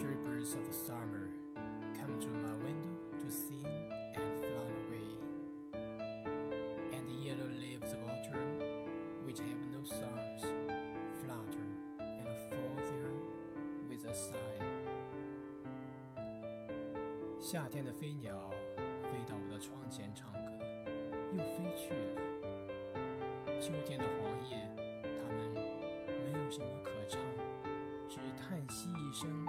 Birds of summer come to my window to sing and fly away. And the yellow leaves of autumn, which have no songs, flutter and fall there with a sigh. 夏天的飞鸟飞到我的窗前唱歌，又飞去了。秋天的黄叶，它们没有什么可唱，只叹息一声。